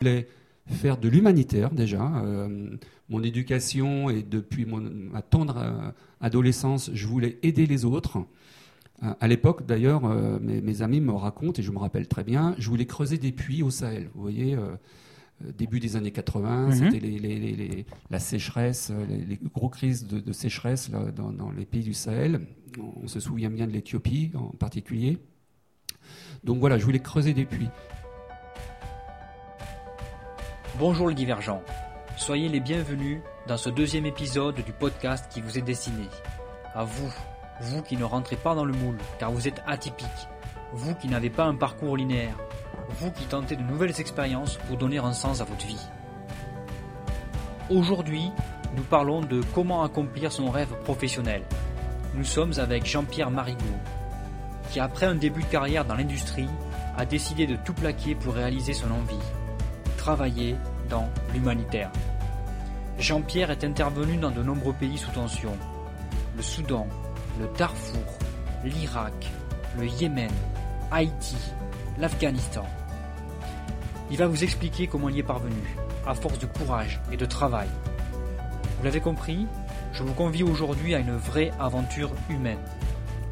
voulais faire de l'humanitaire déjà. Euh, mon éducation et depuis mon, ma tendre euh, adolescence, je voulais aider les autres. Euh, à l'époque, d'ailleurs, mes, amis me racontent, et je me rappelle très bien, je voulais creuser des puits au Sahel. Vous voyez, début des années 80, mhm. c'était les, la sécheresse, les, gros crises de, sécheresse dans, dans, les pays du Sahel. On se souvient bien de l'Éthiopie en particulier. Donc voilà, je voulais creuser des puits. Bonjour les divergents, soyez les bienvenus dans ce deuxième épisode du podcast qui vous est destiné. À vous, vous qui ne rentrez pas dans le moule car vous êtes atypique, vous qui n'avez pas un parcours linéaire, vous qui tentez de nouvelles expériences pour donner un sens à votre vie. Aujourd'hui, nous parlons de comment accomplir son rêve professionnel. Nous sommes avec Jean-Pierre Marigot, qui après un début de carrière dans l'industrie, a décidé de tout plaquer pour réaliser son envie, travailler dans l'humanitaire. Jean-Pierre est intervenu dans de nombreux pays sous tension. Le Soudan, le Darfour, l'Irak, le Yémen, Haïti, l'Afghanistan. Il va vous expliquer comment il y est parvenu, à force de courage et de travail. Vous l'avez compris, je vous convie aujourd'hui à une vraie aventure humaine,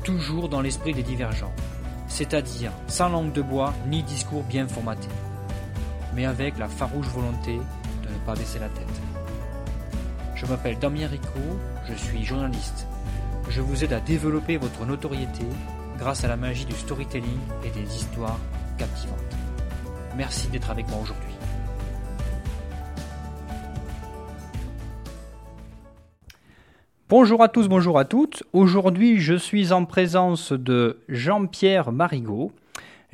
toujours dans l'esprit des divergents, c'est-à-dire sans langue de bois ni discours bien formaté mais avec la farouche volonté de ne pas baisser la tête. Je m'appelle Damien Rico, je suis journaliste. Je vous aide à développer votre notoriété grâce à la magie du storytelling et des histoires captivantes. Merci d'être avec moi aujourd'hui. Bonjour à tous, bonjour à toutes. Aujourd'hui, je suis en présence de Jean-Pierre Marigot.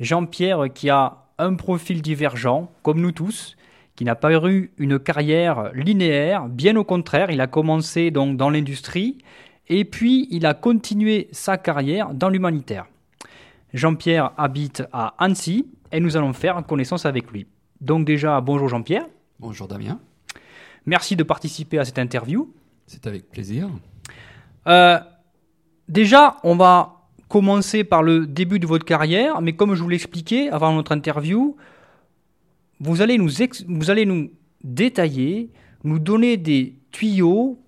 Jean-Pierre qui a un profil divergent, comme nous tous, qui n'a pas eu une carrière linéaire, bien au contraire, il a commencé donc dans l'industrie, et puis il a continué sa carrière dans l'humanitaire. Jean-Pierre habite à Annecy, et nous allons faire connaissance avec lui. Donc déjà, bonjour Jean-Pierre. Bonjour Damien. Merci de participer à cette interview. C'est avec plaisir. Euh, déjà, on va commencer par le début de votre carrière, mais comme je vous l'expliquais avant notre interview, vous allez nous, vous allez nous détailler, nous donner des tuyaux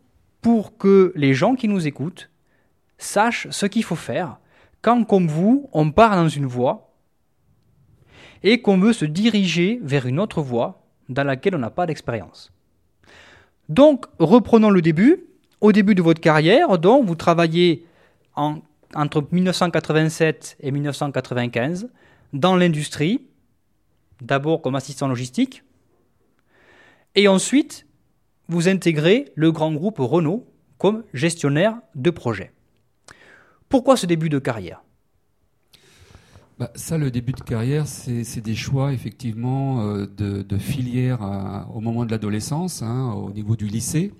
pour que les gens qui nous écoutent sachent ce qu'il faut faire quand, comme vous, on part dans une voie et qu'on veut se diriger vers une autre voie dans laquelle on n'a pas d'expérience. Donc, reprenons le début. Au début de votre carrière, donc, vous travaillez en entre 1987 et 1995 dans l'industrie, d'abord comme assistant logistique, et ensuite vous intégrez le grand groupe Renault comme gestionnaire de projet. Pourquoi ce début de carrière? Bah, ça, le début de carrière, c'est des choix effectivement euh, de, filière au moment de l'adolescence, hein, au niveau du lycée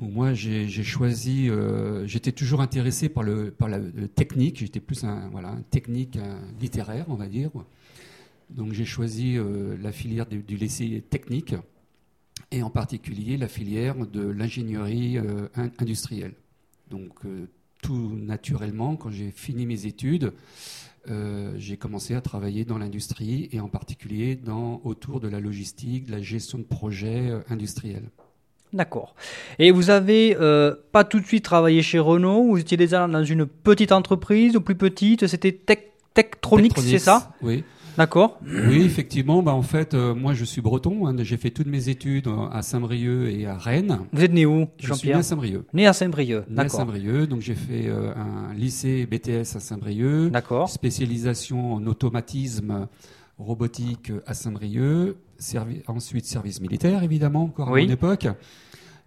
moi, j'ai choisi. Euh, j'étais toujours intéressé par le, par la, technique. J'étais plus un, voilà, un technique littéraire, on va dire. Donc, j'ai choisi euh, la filière du, lycée technique et en particulier la filière de l'ingénierie euh, industrielle. Donc, tout naturellement, quand j'ai fini mes études, j'ai commencé à travailler dans l'industrie et en particulier dans, autour de la logistique, de la gestion de projets industriels. D'accord. Et vous avez euh, pas tout de suite travaillé chez Renault, vous étiez déjà dans une petite entreprise ou plus petite, c'était Tech, Techtronix, c'est ça Oui. D'accord. Oui, effectivement. Bah, en fait, euh, moi, je suis breton. Hein, j'ai fait toutes mes études à Saint-Brieuc et à Rennes. Vous êtes né où, Jean-Pierre Je suis né à Saint-Brieuc. Né à Saint-Brieuc, d'accord. Né à Saint-Brieuc. Donc, j'ai fait euh, un lycée BTS à Saint-Brieuc. D'accord. Spécialisation en automatisme robotique à Saint-Brieuc. ensuite, service militaire, évidemment, encore à mon époque.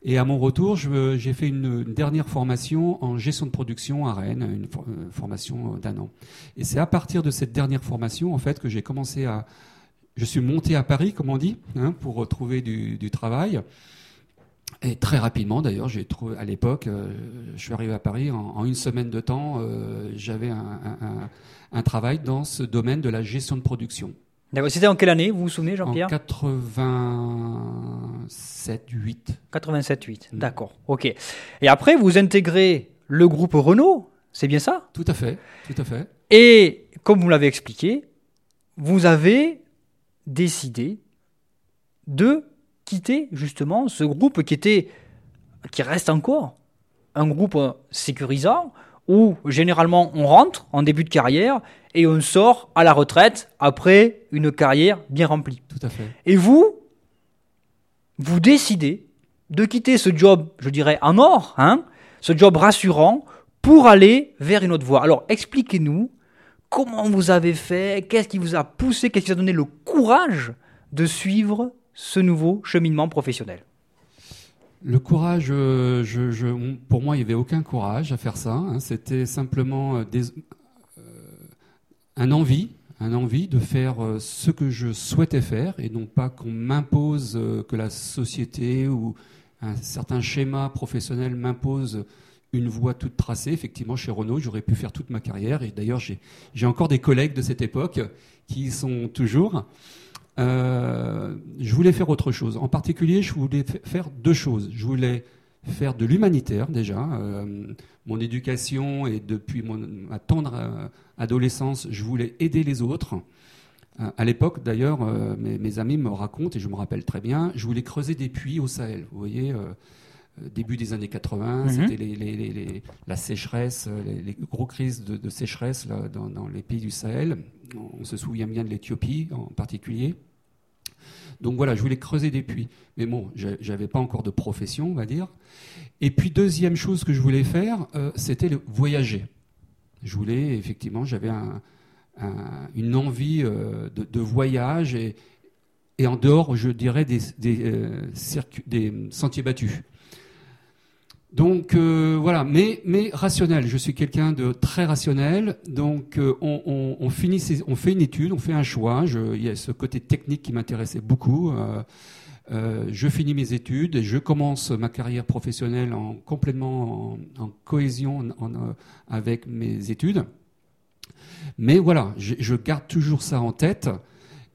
Et à mon retour, j'ai fait une, dernière formation en gestion de production à Rennes, une, euh, formation d'un an. Et c'est à partir de cette dernière formation, en fait, que j'ai commencé à... Je suis monté à Paris, comme on dit, hein, pour retrouver du, travail. Et très rapidement, d'ailleurs, j'ai trouvé à l'époque, euh, je suis arrivé à Paris en, une semaine de temps, euh, j'avais un travail dans ce domaine de la gestion de production. C'était en quelle année, vous vous souvenez, Jean-Pierre? En 87, 8. 87, 8, d'accord, ok. Et après, vous intégrez le groupe Renault, c'est bien ça? Tout à fait, tout à fait. Et comme vous l'avez expliqué, vous avez décidé de quitter justement ce groupe qui était, qui reste encore un groupe sécurisant où généralement on rentre en début de carrière et on sort à la retraite après une carrière bien remplie. Tout à fait. Et vous, vous décidez de quitter ce job, je dirais, en or, hein, ce job rassurant, pour aller vers une autre voie. Alors expliquez-nous comment vous avez fait, qu'est-ce qui vous a poussé, qu'est-ce qui vous a donné le courage de suivre ce nouveau cheminement professionnel? Le courage, euh, je, pour moi, il n'y avait aucun courage à faire ça. Hein. C'était simplement euh, des, un envie, un envie de faire ce que je souhaitais faire et non pas qu'on m'impose, que la société ou un certain schéma professionnel m'impose une voie toute tracée. Effectivement, chez Renault, j'aurais pu faire toute ma carrière. Et d'ailleurs, j'ai encore des collègues de cette époque qui y sont toujours. Euh, je voulais faire autre chose. En particulier, je voulais faire deux choses. Je voulais faire de l'humanitaire déjà. Euh, mon éducation et depuis mon, ma tendre euh, adolescence, je voulais aider les autres. à l'époque, d'ailleurs, mes, amis me racontent, et je me rappelle très bien, je voulais creuser des puits au Sahel. Vous voyez, début des années 80, mhm. c'était la sécheresse, les, gros crises de, sécheresse dans, dans, les pays du Sahel. On se souvient bien de l'Éthiopie en particulier. Donc voilà, je voulais creuser des puits. Mais bon, j'avais pas encore de profession, on va dire. Et puis deuxième chose que je voulais faire, euh, c'était voyager. Je voulais effectivement, j'avais une envie euh, de, voyage et, en dehors, je dirais, des, euh, des sentiers battus. Donc euh, voilà, mais, mais rationnel. Je suis quelqu'un de très rationnel. Donc euh, on, on, finit on fait une étude, on fait un choix. Il y a ce côté technique qui m'intéressait beaucoup. Euh, je finis mes études et je commence ma carrière professionnelle en complètement en, cohésion avec mes études. Mais voilà, je, garde toujours ça en tête.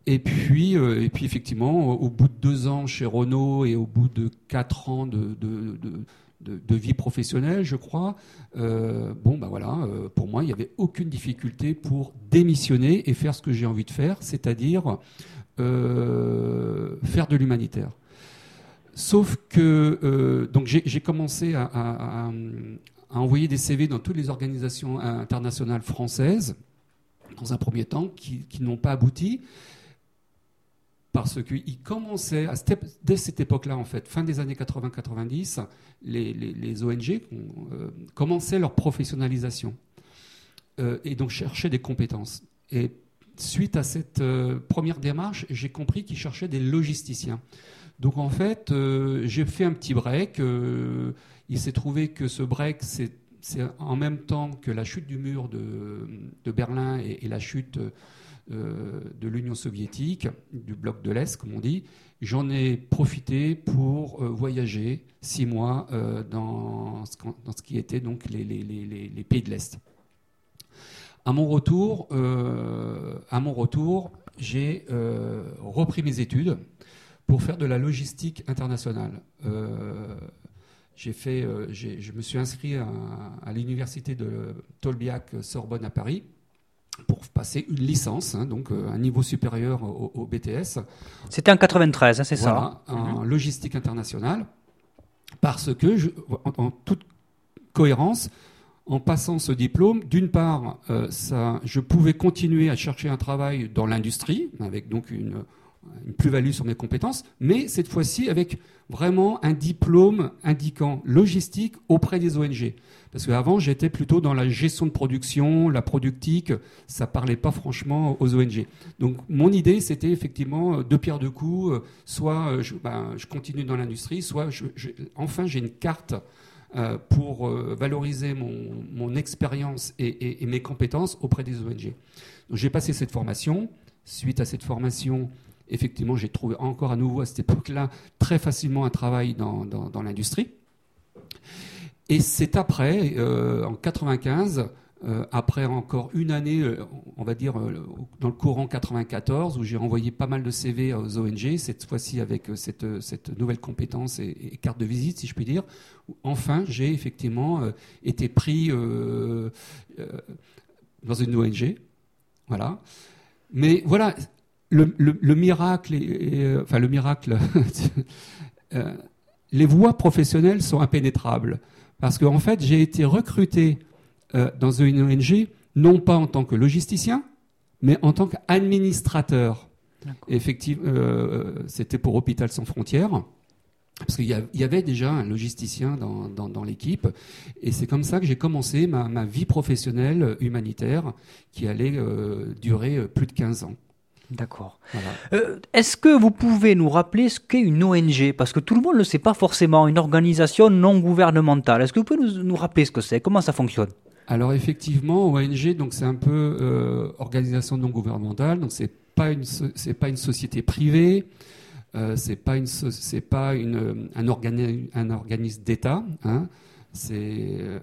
Et puis, et puis effectivement, au bout de deux ans chez Renault et au bout de quatre ans de de, vie professionnelle, je crois. Euh, bon, ben voilà, euh, pour moi, il n'y avait aucune difficulté pour démissionner et faire ce que j'ai envie de faire, c'est-à-dire euh, faire de l'humanitaire. Sauf que donc j'ai commencé à, envoyer des CV dans toutes les organisations internationales françaises, dans un premier temps, qui n'ont pas abouti parce qu'il commençait, à dès cette époque-là, en fait, fin des années 80-90, les, ONG euh, commençaient leur professionnalisation euh, et donc cherchaient des compétences. Et suite à cette euh, première démarche, j'ai compris qu'ils cherchaient des logisticiens. Donc en fait, j'ai fait un petit break. il s'est trouvé que ce break, c'est en même temps que la chute du mur de, Berlin et, la chute de l'Union soviétique, du bloc de l'Est, comme on dit, j'en ai profité pour euh, voyager six mois euh, dans, ce, qui était donc les, pays de l'Est. À mon retour, j'ai repris mes études pour faire de la logistique internationale. j'ai fait, je me suis inscrit à, à l'université de Tolbiac Sorbonne à Paris pour passer une licence, hein, donc euh, un niveau supérieur au, BTS. C'était en 93, hein, c'est ça En mhm. logistique internationale, parce que, je, en, toute cohérence, en passant ce diplôme, d'une part, euh, ça, je pouvais continuer à chercher un travail dans l'industrie, avec donc une, une plus-value sur mes compétences, mais cette fois-ci avec vraiment un diplôme indiquant logistique auprès des ONG. Parce qu'avant, j'étais plutôt dans la gestion de production, la productique, ça parlait pas franchement aux ONG. Donc mon idée, c'était effectivement deux pierres deux coups, soit je, ben, je continue dans l'industrie, soit enfin j'ai une carte euh, pour euh, valoriser mon, expérience et, et, mes compétences auprès des ONG. Donc j'ai passé cette formation. Suite à cette formation, effectivement, j'ai trouvé encore à nouveau à cette époque-là très facilement un travail dans, l'industrie. Et c'est après, euh, en 95, euh, après encore une année, euh, on va dire dans le courant 94, où j'ai renvoyé pas mal de CV aux ONG, cette fois-ci avec cette, nouvelle compétence et, carte de visite, si je puis dire. Enfin, j'ai effectivement été pris dans une ONG. Voilà. Mais voilà, le, miracle, et, enfin le miracle, les voies professionnelles sont impénétrables. Parce qu'en fait, j'ai été recruté dans une ONG, non pas en tant que logisticien, mais en tant qu'administrateur. Effectivement, c'était pour Hôpital Sans Frontières. Parce qu'il y avait déjà un logisticien dans, l'équipe. Et c'est comme ça que j'ai commencé ma, vie professionnelle humanitaire qui allait euh, durer euh, plus de 15 ans. D'accord. Euh, est-ce que vous pouvez nous rappeler ce qu'est une ONG Parce que tout le monde ne le sait pas forcément, une organisation non gouvernementale. Est-ce que vous pouvez nous, rappeler ce que c'est? Comment ça fonctionne? Alors effectivement, ONG, donc c'est un peu organisation non gouvernementale, donc c'est pas une pas une société privée, euh, c'est pas une pas une un, un organisme d'État. Hein. C'est euh,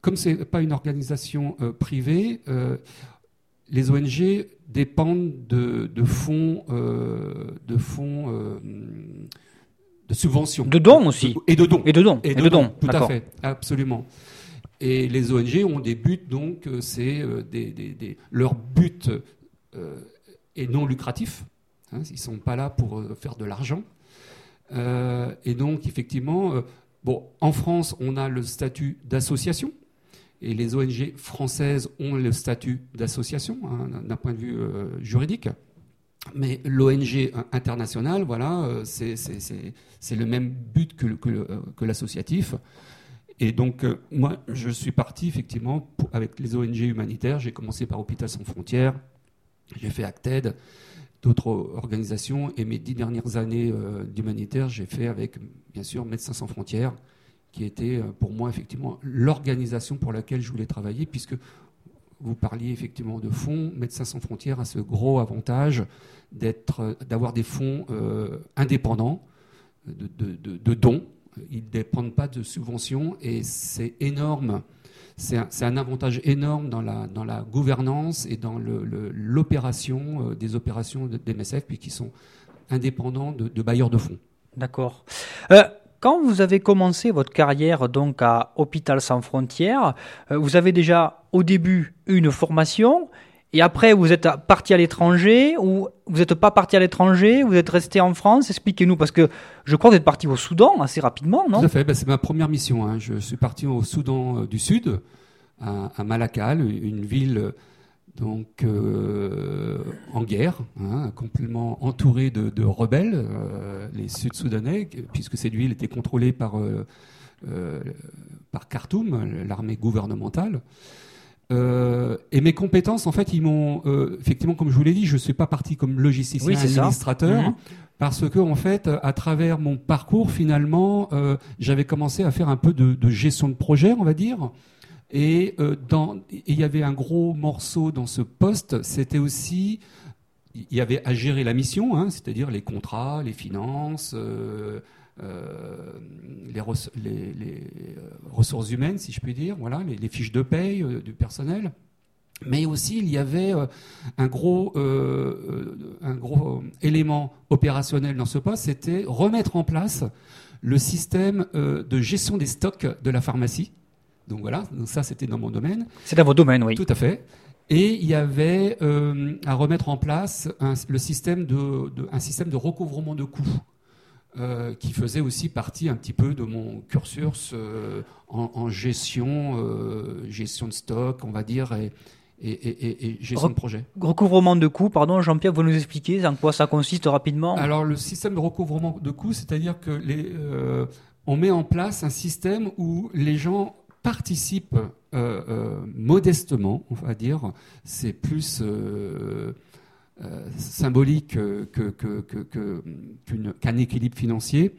comme c'est pas une organisation euh, privée. Les ONG dépendent de, de fonds, de fonds de subventions. De dons aussi. Et de dons. Et de dons. Et de, dons. Tout à fait, absolument. Et les ONG ont des buts, donc c'est des, des, des, leur but est non lucratif. Hein, ils ne sont pas là pour euh, faire de l'argent. Euh, et donc, effectivement, euh, bon, en France, on a le statut d'association. Et les ONG françaises ont le statut d'association hein, d'un point de vue juridique. Mais l'ONG internationale, voilà, c'est le même but que, que, l'associatif. Et donc, moi, je suis parti effectivement avec les ONG humanitaires. J'ai commencé par Hôpital Sans Frontières, j'ai fait Acted, d'autres organisations. Et mes dix dernières années euh, d'humanitaire, j'ai fait avec, bien sûr, Médecins sans frontières, qui était euh, pour moi effectivement l'organisation pour laquelle je voulais travailler, puisque vous parliez effectivement de fonds. Médecins sans frontières a ce gros avantage d'être, d'avoir des fonds euh, indépendants, de, de, de, dons. Ils ne dépendent pas de subventions et c'est énorme c'est un, avantage énorme dans la, dans la gouvernance et dans l'opération euh, des opérations d'MSF, puisqu'ils sont indépendants de, bailleurs de fonds. D'accord. Euh, quand vous avez commencé votre carrière donc à Hôpital Sans Frontières, euh, vous avez déjà au début une formation et après vous êtes parti à l'étranger ou vous n'êtes pas parti à l'étranger, vous êtes resté en France Expliquez-nous parce que je crois que vous êtes parti au Soudan assez rapidement, non? Tout à fait, ben, c'est ma première mission. Hein. Je suis parti au Soudan euh, du Sud, à, Malakal, une ville donc euh, en guerre, hein, complètement entourée de, rebelles, euh, les Sud-Soudanais, puisque cette ville était contrôlée par, par Khartoum, l'armée gouvernementale. Euh, et mes compétences, en fait, ils m'ont euh, effectivement, comme je vous l'ai dit, je suis pas parti comme logisticien administrateur. Mhm. Parce que en fait, à travers mon parcours, finalement, euh, j'avais commencé à faire un peu de, de, gestion de projet, on va dire. Et dans, il y avait un gros morceau dans ce poste, c'était aussi, il y avait à gérer la mission, hein, c'est-à-dire les contrats, les finances, euh, les, les, euh, ressources humaines, si je puis dire, voilà, les, fiches de paye euh, du personnel. Mais aussi, il y avait un gros, un gros élément opérationnel dans ce poste, c'était remettre en place le système de gestion des stocks de la pharmacie. Donc voilà, ça c'était dans mon domaine. C'est dans vos domaines, oui. Tout à fait. Et il y avait à remettre en place un, le système de, de, un système de recouvrement de coûts. Euh, qui faisait aussi partie un petit peu de mon cursus euh, en, gestion, euh, gestion de stock, on va dire, et, et, gestion de projet. Recouvrement de coûts, pardon, Jean-Pierre, vous nous expliquer en quoi ça consiste rapidement? Alors, le système de recouvrement de coûts, c'est-à-dire que les, on met en place un système où les gens participent modestement, on va dire. C'est plus euh, symbolique qu'un équilibre financier,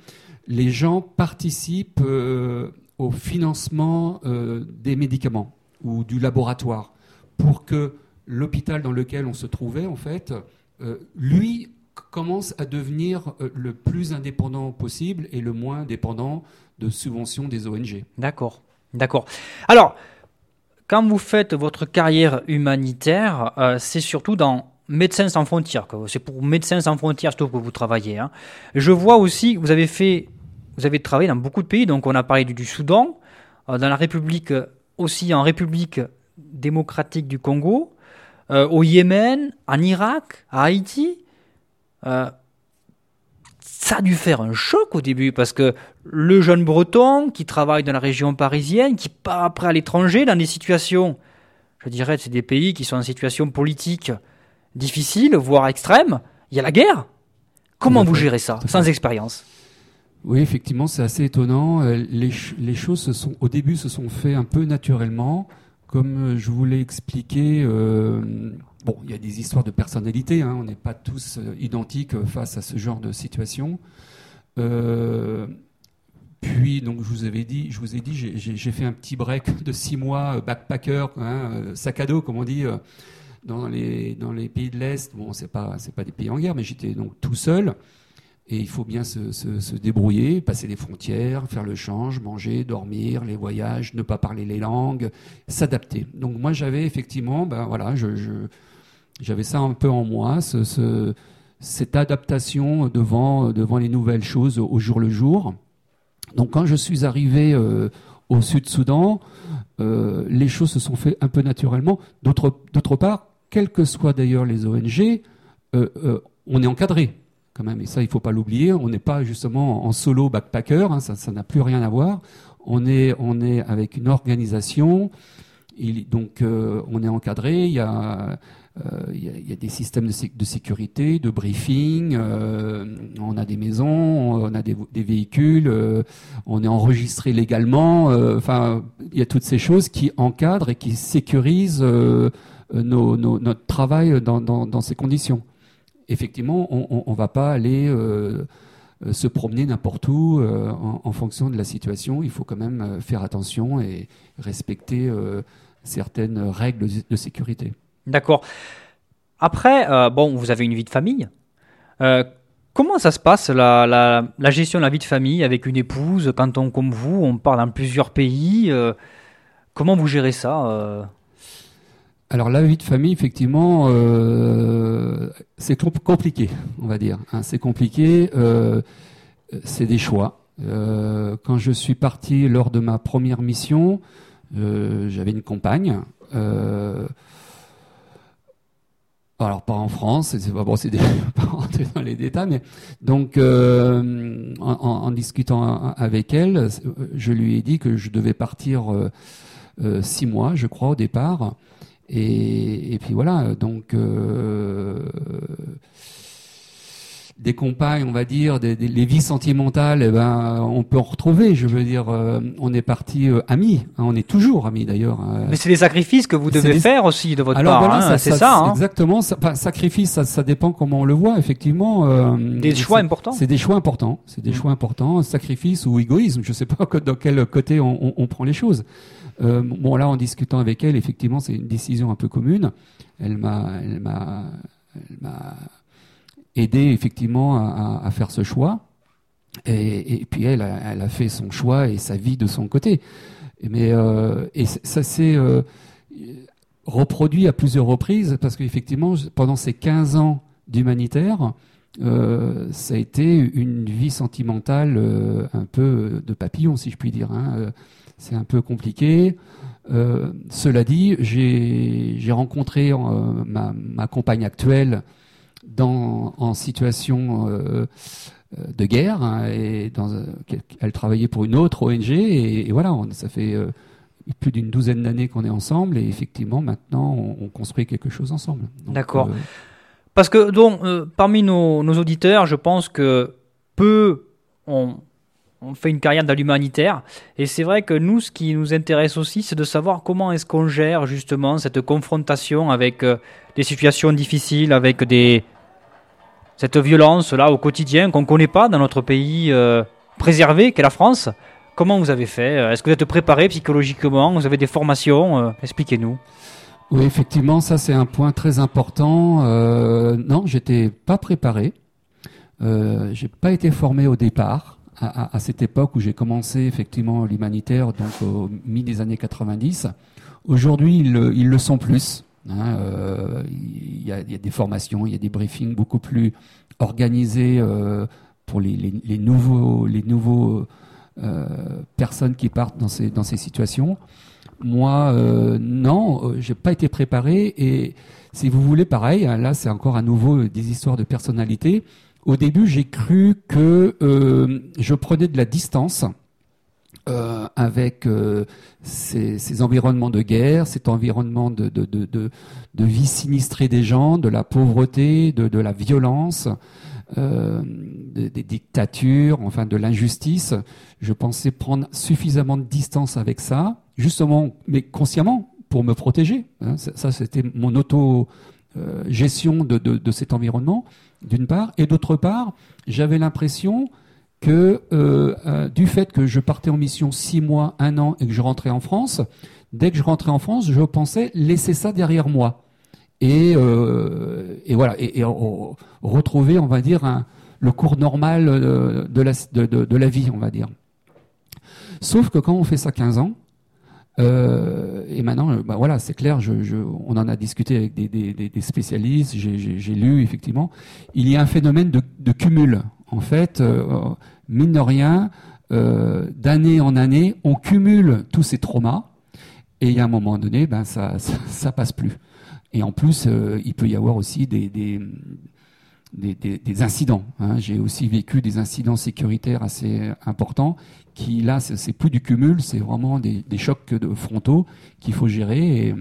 les gens participent euh, au financement euh, des médicaments ou du laboratoire pour que l'hôpital dans lequel on se trouvait, en fait, lui commence à devenir le plus indépendant possible et le moins dépendant de subventions des ONG. D'accord, d'accord. Alors, quand vous faites votre carrière humanitaire, c'est surtout dans Médecins sans frontières. C'est pour Médecins sans frontières que vous travaillez. Hein. Je vois aussi que vous avez fait, vous avez travaillé dans beaucoup de pays. Donc on a parlé du, Soudan, euh, dans la République aussi en République démocratique du Congo, au Yémen, en Irak, à Haïti. Ça a dû faire un choc au début parce que le jeune breton qui travaille dans la région parisienne, qui part après à l'étranger dans des situations, je dirais, c'est des pays qui sont en situation politique difficile, voire extrême, il y a la guerre. Comment vous gérez ça, sans expérience? Oui, effectivement, c'est assez étonnant. Euh, les, les, choses se sont, au début se sont fait un peu naturellement. Comme euh, je vous l'ai expliqué, euh, bon, il y a des histoires de personnalité. Hein, on n'est pas tous identiques face à ce genre de situation. puis, donc, je vous avais dit, je vous ai dit, j'ai fait un petit break de six mois, backpacker, hein, sac à dos, comme on dit dans les, dans les pays de l'Est, bon, c'est pas, pas des pays en guerre, mais j'étais donc tout seul. Et il faut bien se, se, débrouiller, passer les frontières, faire le change, manger, dormir, les voyages, ne pas parler les langues, s'adapter. Donc moi j'avais effectivement, ben voilà, je, j'avais ça un peu en moi, ce, cette adaptation devant, devant les nouvelles choses au jour le jour. Donc quand je suis arrivé euh, au Sud-Soudan, euh, les choses se sont faites un peu naturellement. D'autre part, quelles que soient d'ailleurs les ONG, euh, on est encadré Et ça, il faut pas l'oublier. On n'est pas justement en solo backpacker, hein, ça n'a plus rien à voir. On est, on est avec une organisation. donc, euh, on est encadré. Il y a, il y, a, des systèmes de, sécurité, de briefing. on a des maisons, on a des, véhicules. on est enregistré légalement. Enfin, il y a toutes ces choses qui encadrent et qui sécurisent euh, notre travail dans, ces conditions. Effectivement, on ne va pas aller euh, euh, se promener n'importe où en, fonction de la situation. Il faut quand même faire attention et respecter certaines règles de sécurité. D'accord. Après, bon, vous avez une vie de famille. comment ça se passe la, la, gestion de la vie de famille avec une épouse quand on, comme vous, on part dans plusieurs pays Comment vous gérez ça alors la vie de famille, effectivement, euh, c'est compliqué, on va dire. Hein, c'est compliqué, euh, c'est des choix. Euh, quand je suis parti lors de ma première mission, j'avais une compagne. alors pas en France, c'est pas bon, pas rentrer dans les détails, mais donc en, discutant avec elle, je lui ai dit que je devais partir six mois, je crois au départ. Et, puis voilà, donc euh, des compagnes, on va dire, des, les vies sentimentales, eh ben, on peut en retrouver. Je veux dire, euh, on est parti euh, amis, hein, on est toujours amis d'ailleurs. Mais c'est des sacrifices que vous devez faire aussi de votre part. Voilà, hein, c'est ça. Hein. Exactement. Ça, sacrifice, ça, ça, dépend comment on le voit. Effectivement. des choix importants. C'est des choix importants. C'est des mm. choix importants. Sacrifice ou égoïsme. Je sais pas dans quel côté on, on, on prend les choses. Euh, bon, là, en discutant avec elle, effectivement, c'est une décision un peu commune. Elle m'a, aidé effectivement à, faire ce choix. Et, puis elle, elle a fait son choix et sa vie de son côté. Mais euh, et ça s'est euh, reproduit à plusieurs reprises parce qu'effectivement, pendant ces 15 ans d'humanitaire, euh, ça a été une vie sentimentale euh, un peu de papillon, si je puis dire. Hein c'est un peu compliqué. Euh, cela dit, j'ai rencontré euh, ma, compagne actuelle dans, en situation euh, de guerre hein, et dans, elle travaillait pour une autre ONG et, voilà, ça fait plus d'une douzaine d'années qu'on est ensemble et effectivement maintenant on, construit quelque chose ensemble. D'accord. Parce que donc parmi nos, auditeurs, je pense que peu ont on fait une carrière dans l'humanitaire. Et c'est vrai que nous, ce qui nous intéresse aussi, c'est de savoir comment est-ce qu'on gère justement cette confrontation avec euh, des situations difficiles, avec des cette violence là au quotidien qu'on ne connaît pas dans notre pays euh, préservé qu'est la France. Comment vous avez fait? Est-ce que vous êtes préparé psychologiquement? Vous avez des formations? Euh, Expliquez-nous. Oui, effectivement, ça c'est un point très important. non, j'étais pas préparé. Euh, j'ai pas été formé au départ à, cette époque où j'ai commencé effectivement l'humanitaire, donc au mi des années 90. Aujourd'hui, ils, le sont plus. Hein, euh, il, y a, des formations, il y a des briefings beaucoup plus organisés euh, pour les, nouveaux, les nouveaux euh, personnes qui partent dans ces situations. Moi, euh, non, euh, j'ai pas été préparé. Et si vous voulez, pareil, hein, là, c'est encore à nouveau des histoires de personnalité. Au début, j'ai cru que euh, je prenais de la distance. Euh, avec euh, ces, ces, environnements de guerre, cet environnement de, de, de, de, de vie sinistrée des gens, de la pauvreté, de, de la violence, euh, des dictatures, enfin de l'injustice. Je pensais prendre suffisamment de distance avec ça, justement, mais consciemment, pour me protéger. Hein. Ça, c'était mon auto-gestion de, de, de cet environnement, d'une part. Et d'autre part, j'avais l'impression que euh, euh, du fait que je partais en mission six mois, un an et que je rentrais en France, dès que je rentrais en France, je pensais laisser ça derrière moi et, euh, et voilà et, et, retrouver, on va dire, le cours normal de la, de, la vie, on va dire. Sauf que quand on fait ça 15 ans, euh, et maintenant, bah voilà, c'est clair, je, on en a discuté avec des, spécialistes, j'ai lu effectivement, il y a un phénomène de, cumul en fait, euh, mine de rien, euh, d'année en année, on cumule tous ces traumas, et il y a un moment donné, ben ça, ça, passe plus. Et en plus, euh, il peut y avoir aussi des, des, des, incidents. Hein. J'ai aussi vécu des incidents sécuritaires assez importants qui, là, c'est plus du cumul, c'est vraiment des, chocs de frontaux qu'il faut gérer.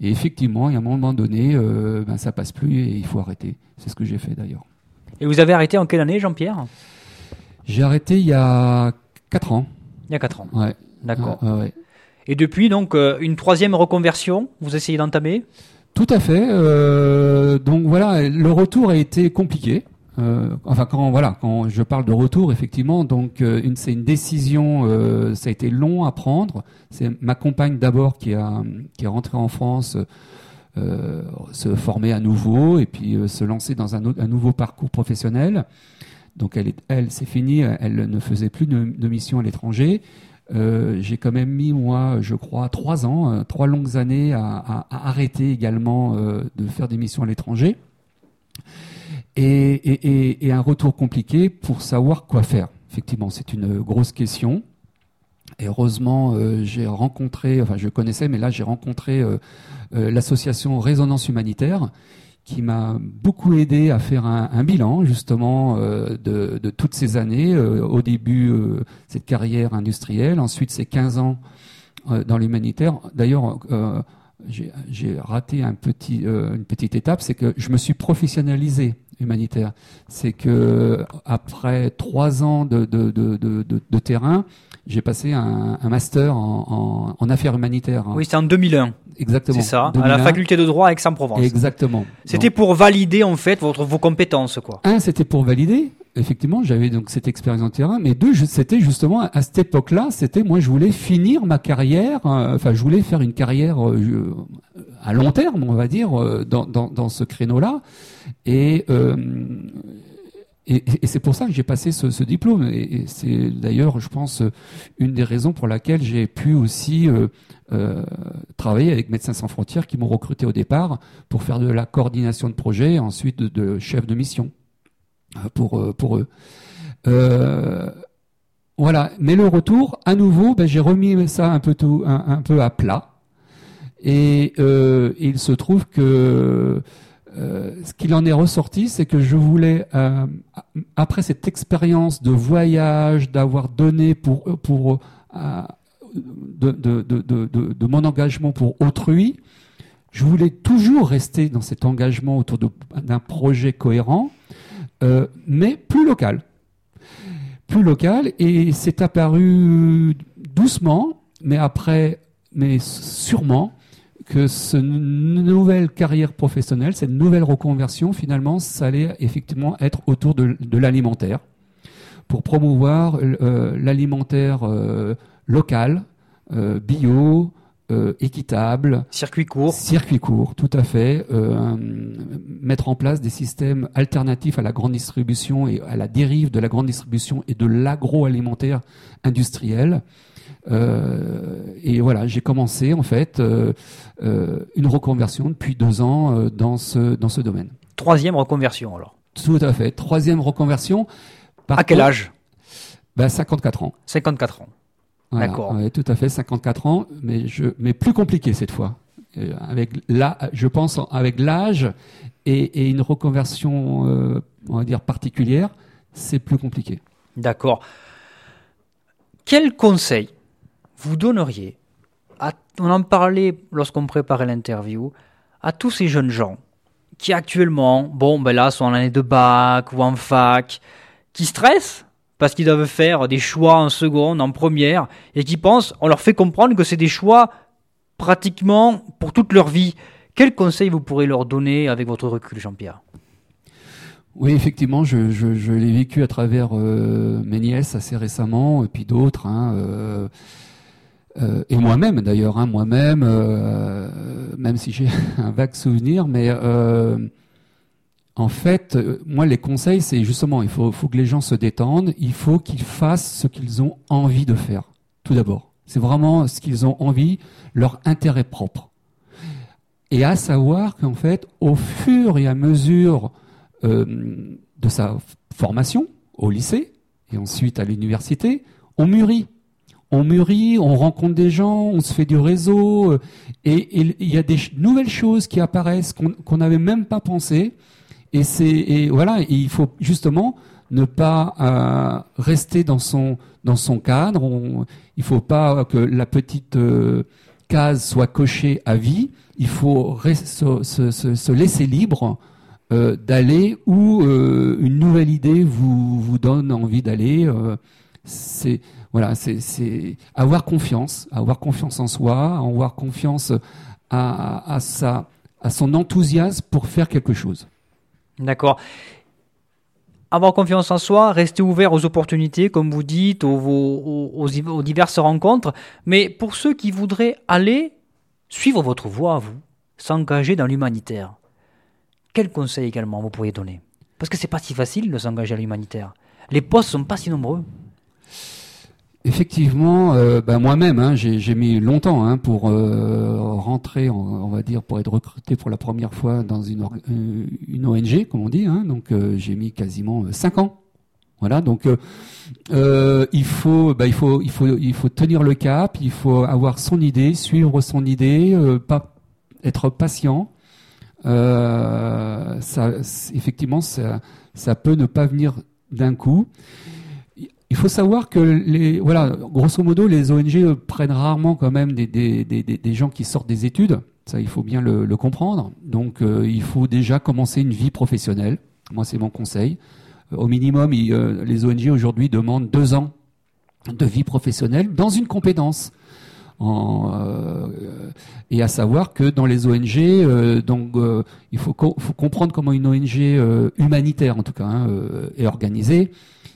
Et, effectivement, a un moment donné, ben, ça passe plus et il faut arrêter. C'est ce que j'ai fait d'ailleurs. Et vous avez arrêté en quelle année, Jean-Pierre? J'ai arrêté il y a 4 ans. Il y a 4 ans. Ouais. D'accord. Et depuis, donc, euh, une troisième reconversion, vous essayez d'entamer? Tout à fait. Euh, donc voilà, le retour a été compliqué. Euh, enfin, quand voilà, quand je parle de retour, effectivement, donc une, c'est une décision. ça a été long à prendre. C'est ma compagne d'abord qui a qui est rentrée en France euh, se former à nouveau et puis euh, se lancer dans un, un, nouveau parcours professionnel. Donc elle, elle c'est fini, elle ne faisait plus de, de mission à l'étranger. Euh, j'ai quand même mis, moi, je crois, trois ans, euh, trois longues années à, arrêter également euh, de faire des missions à l'étranger. Et, et, un retour compliqué pour savoir quoi faire. Effectivement, c'est une grosse question. Et heureusement, j'ai rencontré, enfin je connaissais, mais là j'ai rencontré l'association Résonance Humanitaire qui m'a beaucoup aidé à faire un, bilan justement de, de, toutes ces années. au début, cette carrière industrielle, ensuite ces 15 ans dans l'humanitaire. D'ailleurs, j'ai raté une petite étape, c'est que je me suis professionnalisé humanitaire. C'est que après trois ans de, de, de, de terrain, j'ai passé un, un master en, en, en, affaires humanitaires. Oui, c'est en 2001. Exactement. C'est ça, à la faculté de droit à Aix-en-Provence. Exactement. C'était pour valider en fait votre, vos compétences, quoi. Un, c'était pour valider. Effectivement, j'avais donc cette expérience en terrain, mais deux, c'était justement à cette époque-là, c'était moi, je voulais finir ma carrière. Euh, enfin, je voulais faire une carrière euh, à long terme, on va dire, euh, dans, dans, dans ce créneau-là. Et et, et c'est pour ça que j'ai passé ce, ce diplôme. Et, c'est d'ailleurs, je pense, une des raisons pour laquelle j'ai pu aussi euh, euh, travailler avec Médecins sans frontières qui m'ont recruté au départ pour faire de la coordination de projet et ensuite de, de chef de mission euh, pour, euh, pour eux. Euh, voilà. Mais le retour, à nouveau, ben, j'ai remis ça un peu, à plat. Et, et il se trouve que euh, ce qu'il en est ressorti, c'est que je voulais, euh, après cette expérience de voyage, d'avoir donné pour, euh, de, mon engagement pour autrui, je voulais toujours rester dans cet engagement autour d'un projet cohérent, euh, mais plus local. Plus local, et c'est apparu doucement, mais après, mais sûrement, que cette nouvelle carrière professionnelle, cette nouvelle reconversion, finalement, ça allait effectivement être autour de, l'alimentaire, pour promouvoir euh, l'alimentaire euh, local, bio, euh, équitable. Circuit court. Circuit court, tout à fait. Euh, mettre en place des systèmes alternatifs à la grande distribution et à la dérive de la grande distribution et de l'agroalimentaire industriel. Euh, et voilà, j'ai commencé en fait une reconversion depuis deux ans dans ce dans ce domaine. Troisième reconversion alors. Tout à fait. Troisième reconversion. Par à quel âge? Ben, 54 ans. 54 ans. D'accord. tout à fait, 54 ans, mais, je, mais plus compliqué cette fois. Euh, avec là, je pense avec l'âge et, une reconversion, euh, on va dire particulière, c'est plus compliqué. D'accord. Quel conseil vous donneriez On en parlait lorsqu'on préparait l'interview à tous ces jeunes gens qui actuellement, bon, ben là, sont en année de bac ou en fac, qui stressent parce qu'ils doivent faire des choix en seconde, en première, et qui pensent, on leur fait comprendre que c'est des choix pratiquement pour toute leur vie. Quel conseil vous pourrez leur donner avec votre recul, Jean-Pierre? Oui, effectivement, je, l'ai vécu à travers euh, mes nièces assez récemment, et puis d'autres, hein, euh, euh, et moi-même d'ailleurs, hein, moi-même, même si j'ai un vague souvenir, mais en fait, moi, les conseils, c'est justement, il faut, faut que les gens se détendent, il faut qu'ils fassent ce qu'ils ont envie de faire, tout d'abord. C'est vraiment ce qu'ils ont envie, leur intérêt propre. Et à savoir qu'en fait, au fur et à mesure euh, de sa formation au lycée et ensuite à l'université, on mûrit. On mûrit, on rencontre des gens, on se fait du réseau, euh, et il y a des nouvelles choses qui apparaissent qu'on n'avait même pas pensé. Et c'est voilà, il faut justement ne pas euh, rester dans son dans son cadre. Il faut pas que la petite euh, case soit cochée à vie. Il faut se, se, se, laisser libre euh, d'aller où euh, une nouvelle idée vous vous donne envie d'aller. c'est voilà, c'est avoir confiance, avoir confiance en soi, avoir confiance à, à, sa, à son enthousiasme pour faire quelque chose. D'accord avoir confiance en soi, rester ouvert aux opportunités, comme vous dites, aux, diverses rencontres. Mais pour ceux qui voudraient aller suivre votre voie, vous, s'engager dans l'humanitaire, quel conseil également vous pourriez donner? Parce que c'est pas si facile de s'engager à l'humanitaire. Les postes sont pas si nombreux. Effectivement, euh, ben moi-même, hein, j'ai mis longtemps hein, pour euh, rentrer, on, va dire, pour être recruté pour la première fois dans une, euh, une ONG, comme on dit. Hein, donc j'ai mis quasiment cinq ans. Voilà, donc il faut, ben, il faut, il faut, il faut tenir le cap, il faut avoir son idée, suivre son idée, pas être patient. ça, effectivement, ça, ça peut ne pas venir d'un coup. Il faut savoir que les, voilà, grosso modo, les ONG prennent rarement quand même des, des, des, des gens qui sortent des études. Ça, il faut bien le, comprendre. Donc, euh, il faut déjà commencer une vie professionnelle. Moi, c'est mon conseil. Au minimum, euh, les ONG aujourd'hui demandent deux ans de vie professionnelle dans une compétence. En, euh, et à savoir que dans les ONG, donc il faut, faut, comprendre comment une ONG humanitaire, en tout cas, hein, est organisée.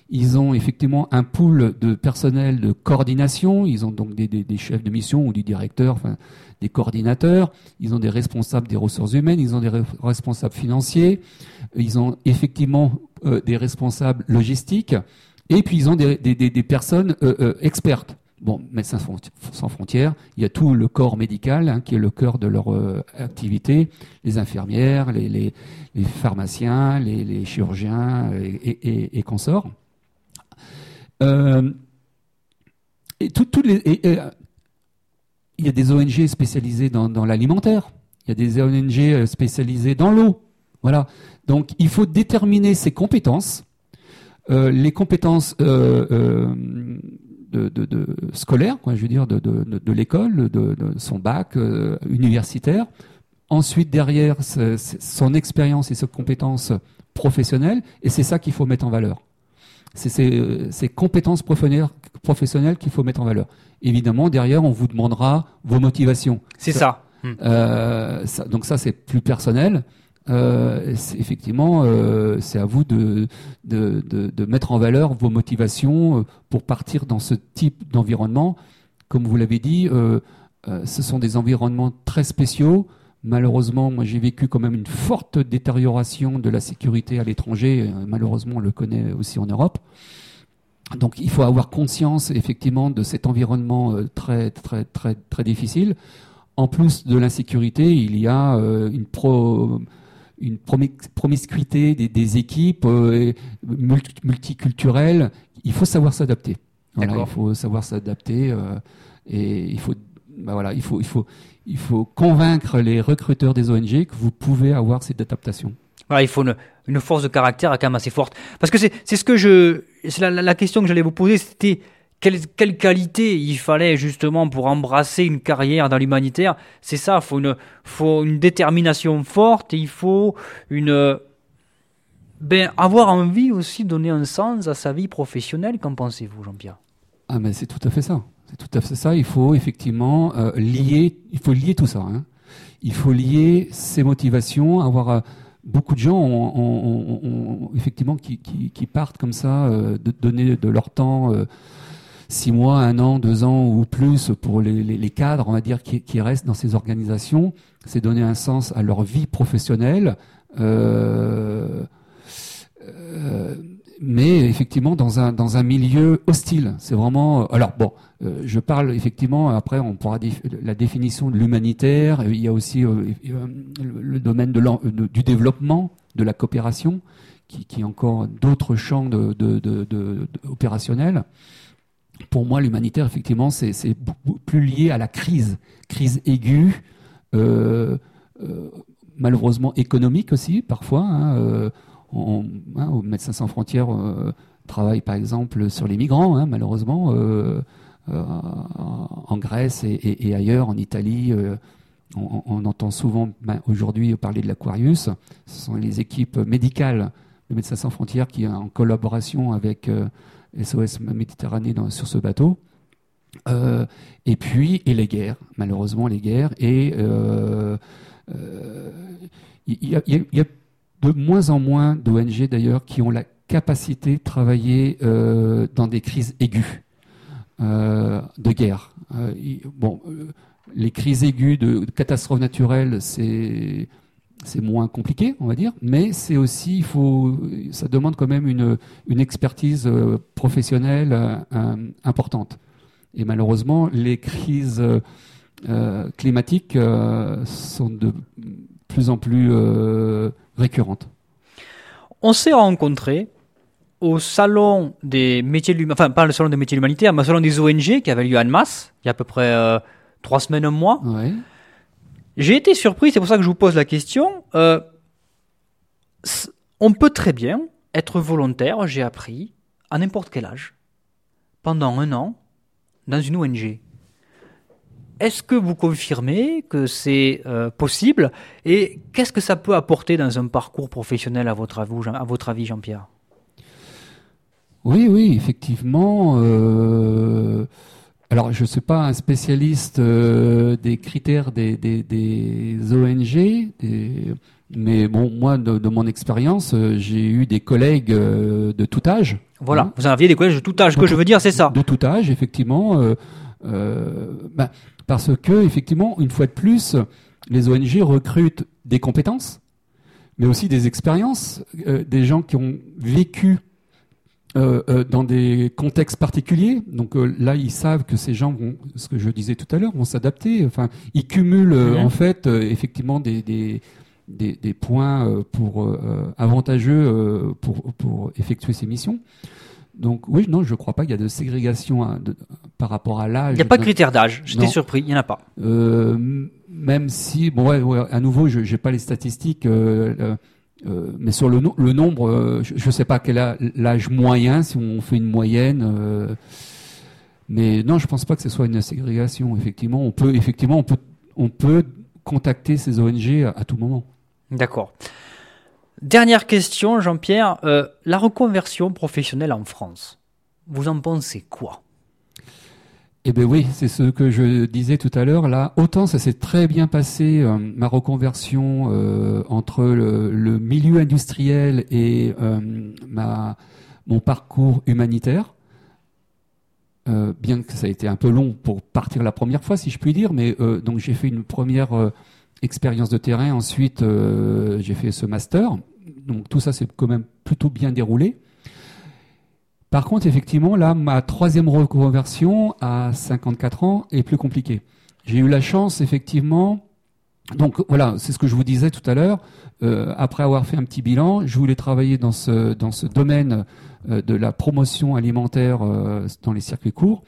Ils ont effectivement un pool de personnel de coordination. Ils ont donc des, des, des chefs de mission ou des directeurs, enfin des coordinateurs. Ils ont des responsables des ressources humaines. Ils ont des responsables financiers. Ils ont effectivement euh, des responsables logistiques. Et puis ils ont des, des personnes euh, euh, expertes. Bon, Médecins sans frontières, il y a tout le corps médical hein, qui est le cœur de leur activité, les infirmières, les, les, les pharmaciens, les, les chirurgiens et, et, et consorts. Euh, euh, il y a des ONG spécialisées dans, l'alimentaire. Il y a des ONG euh, spécialisées dans l'eau. Voilà. Donc, il faut déterminer ses compétences, les compétences scolaires, je veux dire, de, l'école, de, son bac universitaire. Ensuite, derrière, son expérience et ses compétences professionnelles. Et c'est ça qu'il faut mettre en valeur c'est ces, compétences professionnelles qu'il faut mettre en valeur. Évidemment, derrière, on vous demandera vos motivations. C'est ça. Euh, donc ça, c'est plus personnel. Euh, effectivement, euh, c'est à vous de, de, de, mettre en valeur vos motivations pour partir dans ce type d'environnement. Comme vous l'avez dit, ce sont des environnements très spéciaux Malheureusement, moi j'ai vécu quand même une forte détérioration de la sécurité à l'étranger. Euh, malheureusement, on le connaît aussi en Europe. Donc il faut avoir conscience effectivement de cet environnement euh, très très très très difficile. En plus de l'insécurité, il y a euh, une pro, une promiscuité des, équipes multiculturelles. Il faut savoir s'adapter. Voilà, il faut savoir s'adapter et il faut, bah voilà, il faut, il faut, il faut convaincre les recruteurs des ONG que vous pouvez avoir cette adaptation. Voilà, il faut une, une force de caractère quand même assez forte. Parce que c'est ce que je, la, la, question que j'allais vous poser, c'était quelle, quelle, qualité il fallait justement pour embrasser une carrière dans l'humanitaire. C'est ça, il faut une, faut une détermination forte et il faut une, ben, avoir envie aussi de donner un sens à sa vie professionnelle. Qu'en pensez-vous, Jean-Pierre? Ah, mais c'est tout à fait ça. C'est tout à fait ça. Il faut effectivement euh, lier, il faut lier tout ça. Hein. Il faut lier ses motivations, avoir euh, beaucoup de gens effectivement qui, partent comme ça, euh, de donner de leur temps, euh, six mois, un an, deux ans ou plus pour les, cadres, on va dire, qui, restent dans ces organisations. C'est donner un sens à leur vie professionnelle. Euh, mais effectivement dans un dans un milieu hostile. C'est vraiment. Euh, alors bon, euh, je parle effectivement. Après, on pourra la définition de l'humanitaire. Il y a aussi euh, le, domaine du développement, de la coopération, qui, est encore d'autres champs de, de, opérationnels. Pour moi, l'humanitaire, effectivement, c'est plus lié à la crise, crise aiguë. malheureusement économique aussi parfois. Hein, hein, Médecins sans frontières euh, travaille par exemple sur les migrants, hein, malheureusement, euh, euh, en Grèce et, ailleurs, en Italie. On, entend souvent ben, aujourd'hui parler de l'Aquarius. Ce sont les équipes médicales de Médecins sans frontières qui, en collaboration avec SOS Méditerranée sur ce bateau. et puis, et les guerres, malheureusement les guerres. Et il y, a de moins en moins d'ONG d'ailleurs qui ont la capacité de travailler euh, dans des crises aiguës euh, de guerre. Euh, les crises aiguës de, catastrophes naturelles, c'est c'est moins compliqué, on va dire, mais c'est aussi, il faut, ça demande quand même une, une expertise professionnelle importante. Et malheureusement, les crises climatiques sont de plus en plus récurrente. On s'est rencontrés au salon des métiers enfin pas le salon des métiers humanitaires, mais au salon des ONG qui avait lieu à Annemasse, il y a à peu près euh, trois semaines, un mois. J'ai été surpris, c'est pour ça que je vous pose la question. Euh, on peut très bien être volontaire, j'ai appris, à n'importe quel âge, pendant un an, dans une ONG. Est-ce que vous confirmez que c'est euh, possible et qu'est-ce que ça peut apporter dans un parcours professionnel à votre avis, Jean-Pierre? Oui, oui, effectivement. Euh, alors, je ne suis pas un spécialiste euh, des critères des, ONG, mais bon, moi, de, mon expérience, j'ai eu des collègues de tout âge. Voilà, hein. vous aviez des collègues de tout âge, que je veux dire, c'est ça. De tout âge, effectivement. Ben, parce que, effectivement, une fois de plus, les ONG recrutent des compétences, mais aussi des expériences, euh, des gens qui ont vécu euh, euh, dans des contextes particuliers. Donc là, ils savent que ces gens vont, ce que je disais tout à l'heure, vont s'adapter. Enfin, ils cumulent en fait effectivement des, des, des, points pour avantageux pour, pour effectuer ces missions. Donc oui, non, je ne crois pas qu'il y a de ségrégation hein, par rapport à l'âge. Il n'y a pas de critère d'âge. J'étais surpris, il n'y en a pas. Euh, même si, bon, ouais, à nouveau, je n'ai pas les statistiques, euh, euh, mais sur le, le nombre, je ne sais pas quel est l'âge moyen, si on fait une moyenne. mais non, je ne pense pas que ce soit une ségrégation. Effectivement, on peut, effectivement, on peut, on peut contacter ces ONG à tout moment. D'accord. Dernière question, Jean-Pierre. Euh, la reconversion professionnelle en France, vous en pensez quoi? Eh bien oui, c'est ce que je disais tout à l'heure. Là, autant ça s'est très bien passé, euh, ma reconversion euh, entre le, milieu industriel et mon parcours humanitaire. bien que ça a été un peu long pour partir la première fois, si je puis dire, mais donc j'ai fait une première expérience de terrain. Ensuite, j'ai fait ce master. Donc tout ça, c'est quand même plutôt bien déroulé. Par contre, effectivement, là, ma troisième reconversion à 54 ans est plus compliquée. J'ai eu la chance, effectivement, donc voilà, c'est ce que je vous disais tout à l'heure. Euh, après avoir fait un petit bilan, je voulais travailler dans ce dans ce domaine euh, de la promotion alimentaire euh, dans les circuits courts.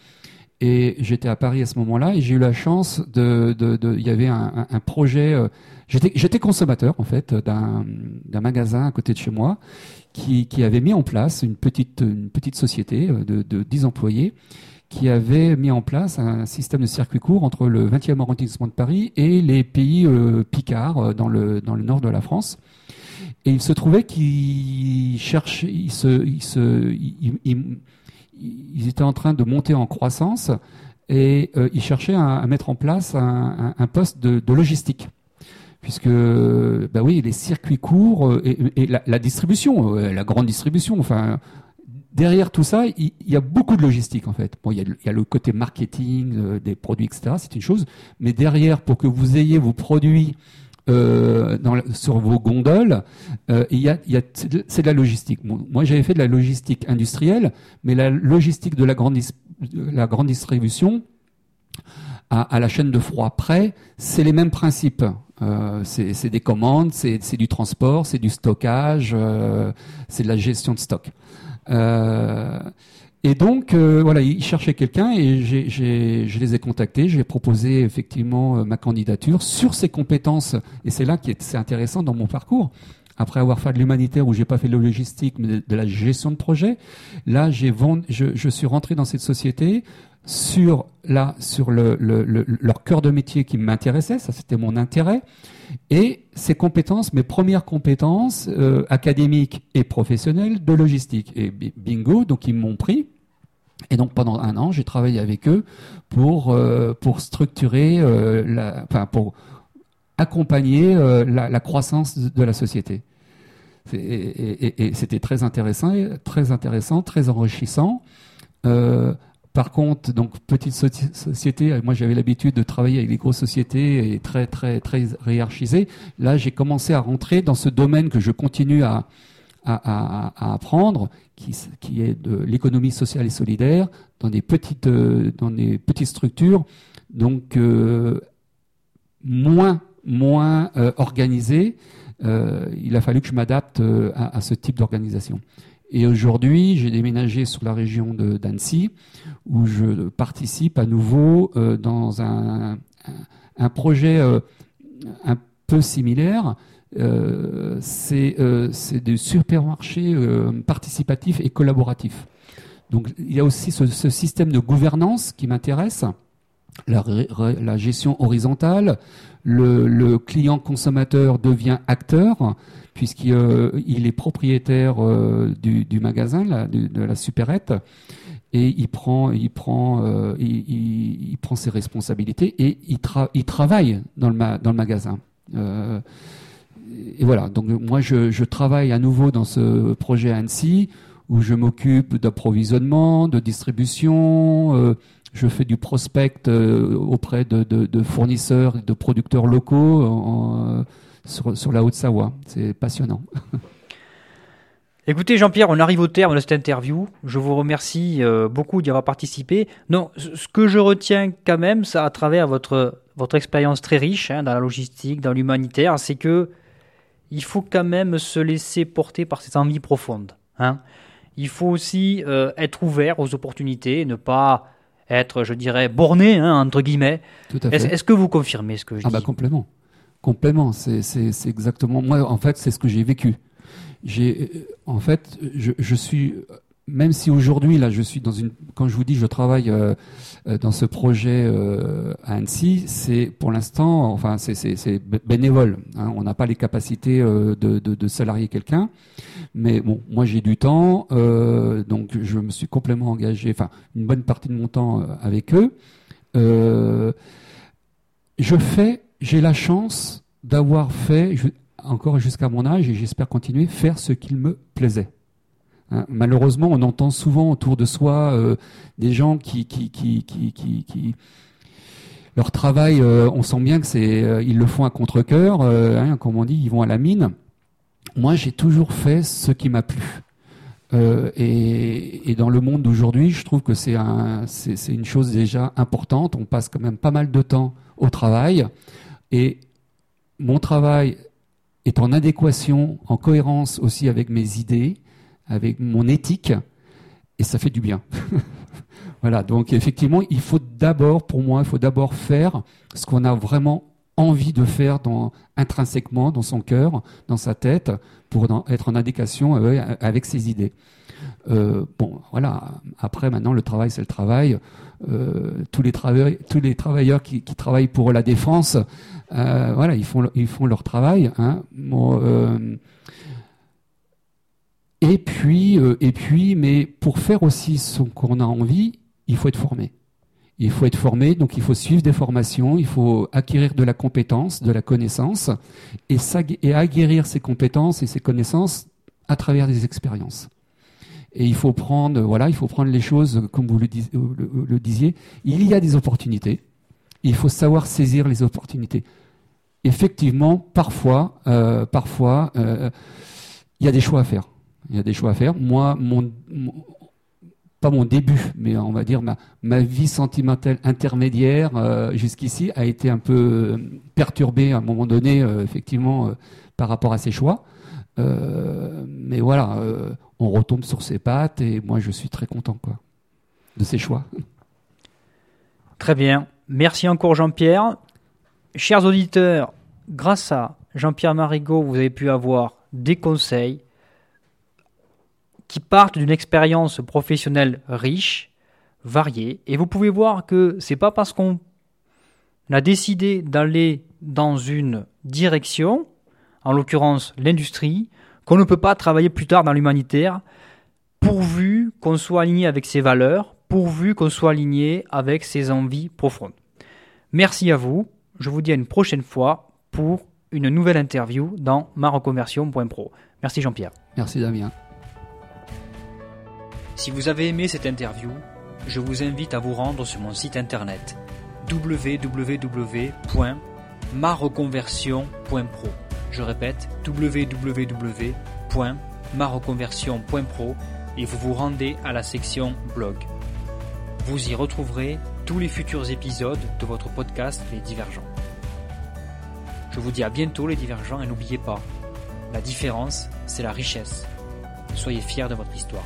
Et j'étais à Paris à ce moment-là et j'ai eu la chance de, de, de, il y avait un, un projet. Euh, j'étais consommateur en fait d'un magasin à côté de chez moi qui qui avait mis en place une petite une petite société de de 10 employés qui avait mis en place un système de circuit court entre le 20e arrondissement de Paris et les pays euh, picards euh, dans le, dans le nord de la France. Et il se trouvait qu'ils cherchaient, ils, se, ils, se, ils, ils, étaient en train de monter en croissance et euh, ils cherchaient à, mettre en place un, poste de, logistique. Puisque, bah oui, les circuits courts et, et la, distribution, la grande distribution, enfin, derrière tout ça, il, y a beaucoup de logistique en fait. Bon, il y a, le côté marketing euh, des produits, etc. C'est une chose, mais derrière, pour que vous ayez vos produits euh, sur vos gondoles, euh, il y a, il y a c'est de la logistique. Moi, j'avais fait de la logistique industrielle, mais la logistique de la grande, la grande distribution à, à, la chaîne de froid près, c'est les mêmes principes. Euh, c'est des commandes, c'est du transport, c'est du stockage, euh, c'est de la gestion de stock. Et donc, euh, voilà, ils cherchaient quelqu'un et je les ai contactés. J'ai proposé effectivement euh, ma candidature sur ces compétences. Et c'est là qui est, intéressant dans mon parcours. Après avoir fait de l'humanitaire où j'ai pas fait de logistique, mais de, la gestion de projet, là, j'ai je, je suis rentré dans cette société sur sur le, le, le, leur cœur de métier qui m'intéressait, ça c'était mon intérêt, et ces compétences, mes premières compétences euh, académiques et professionnelles de logistique. Et bingo, donc ils m'ont pris. Et donc pendant un an, j'ai travaillé avec eux pour euh, pour structurer, euh, la, enfin pour accompagner la, croissance de la société. Et, c'était très intéressant, très intéressant, très enrichissant. Par contre, donc petite société, moi j'avais l'habitude de travailler avec les grosses sociétés et très très très hiérarchisées. Là, j'ai commencé à rentrer dans ce domaine que je continue à, apprendre, qui, est de l'économie sociale et solidaire dans des petites euh, des structures, donc euh, moins moins euh, organisées. Euh, il a fallu que je m'adapte euh, à, ce type d'organisation. Et aujourd'hui, j'ai déménagé sur la région d'Annecy, où je participe à nouveau euh, dans un, projet euh, un peu similaire. Euh, c'est des supermarchés participatifs et collaboratifs. Donc il y a aussi ce, système de gouvernance qui m'intéresse, la, gestion horizontale, le, le client consommateur devient acteur, puisqu'il euh, est propriétaire euh, du, magasin, de, la supérette, et il prend, il prend, euh, il, prend ses responsabilités et il, tra il travaille dans le, ma dans le magasin. Et voilà. Donc moi, je, travaille à nouveau dans ce projet Annecy où je m'occupe d'approvisionnement, de distribution. Je fais du prospect auprès de, de, de, fournisseurs, de producteurs locaux. Sur, sur la Haute-Savoie. C'est passionnant. Écoutez Jean-Pierre, on arrive au terme de cette interview. Je vous remercie euh, beaucoup d'y avoir participé. Non, ce que je retiens quand même, ça à travers votre votre expérience très riche hein, dans la logistique, dans l'humanitaire, c'est que il faut quand même se laisser porter par cette envie profonde. Hein. Il faut aussi euh, être ouvert aux opportunités, ne pas être, je dirais, borné hein, entre guillemets. Est-ce est que vous confirmez ce que je ah dis? bah complètement. Complètement, c'est exactement moi. En fait, c'est ce que j'ai vécu. J'ai, en fait, je, je, suis, même si aujourd'hui là, je suis dans une, quand je vous dis, je travaille euh, dans ce projet euh, à Annecy, c'est pour l'instant, enfin, c'est bénévole. Hein, on n'a pas les capacités euh, de, de, de, salarier quelqu'un, mais bon, moi j'ai du temps, euh, donc je me suis complètement engagé, enfin, une bonne partie de mon temps euh, avec eux. Euh, je fais j'ai la chance d'avoir fait, encore jusqu'à mon âge, et j'espère continuer, faire ce qu'il me plaisait. Hein, malheureusement, on entend souvent autour de soi euh, des gens qui, leur travail, euh, on sent bien que euh, le font à contre-cœur, euh, hein, comme on dit, ils vont à la mine. Moi, j'ai toujours fait ce qui m'a plu. Et, dans le monde d'aujourd'hui, je trouve que c'est une chose déjà importante. On passe quand même pas mal de temps au travail. Et mon travail est en adéquation, en cohérence aussi avec mes idées, avec mon éthique, et ça fait du bien. voilà, donc effectivement, il faut d'abord, pour moi, il faut d'abord faire ce qu'on a vraiment envie de faire intrinsèquement dans son cœur, dans sa tête, pour être en adéquation euh, avec ses idées. Euh, bon, voilà. Après, maintenant, le travail, c'est le travail. Euh, tous les travailleurs, qui, travaillent pour la défense, voilà, ils font, leur travail. Hein. Et puis, et puis, mais pour faire aussi ce qu'on a envie, il faut être formé. Il faut être formé, donc il faut suivre des formations, il faut acquérir de la compétence, de la connaissance, et, et acquérir ces compétences et ces connaissances à travers des expériences. Et il faut prendre, voilà, il faut prendre les choses comme vous le, le, disiez. Il y a des opportunités. Il faut savoir saisir les opportunités. Effectivement, parfois, euh, parfois, euh, il y a des choix à faire. Il y a des choix à faire. Moi, mon, pas mon début, mais on va dire ma, vie sentimentale intermédiaire euh, jusqu'ici a été un peu euh, perturbée à un moment donné, euh, effectivement, par rapport à ces choix. mais voilà, on retombe sur ses pattes et moi je suis très content de ces choix. Très bien. Merci encore Jean-Pierre. Chers auditeurs, grâce à Jean-Pierre Marigot, vous avez pu avoir des conseils, qui partent d'une expérience professionnelle riche, variée, et vous pouvez voir que c'est pas parce qu'on a décidé d'aller dans une direction, en l'occurrence l'industrie, qu'on ne peut pas travailler plus tard dans l'humanitaire, pourvu qu'on soit aligné avec ses valeurs, pourvu qu'on soit aligné avec ses envies profondes. Merci à vous, je vous dis à une prochaine fois pour une nouvelle interview dans mareconversion.pro. Merci Jean-Pierre. Merci Damien. Si vous avez aimé cette interview, je vous invite à vous rendre sur mon site internet www.mareconversion.pro. Je répète www.mareconversion.pro et vous vous rendez à la section blog. Vous y retrouverez tous les futurs épisodes de votre podcast Les Divergents. Je vous dis à bientôt les Divergents et n'oubliez pas, la différence, c'est la richesse. Soyez fiers de votre histoire.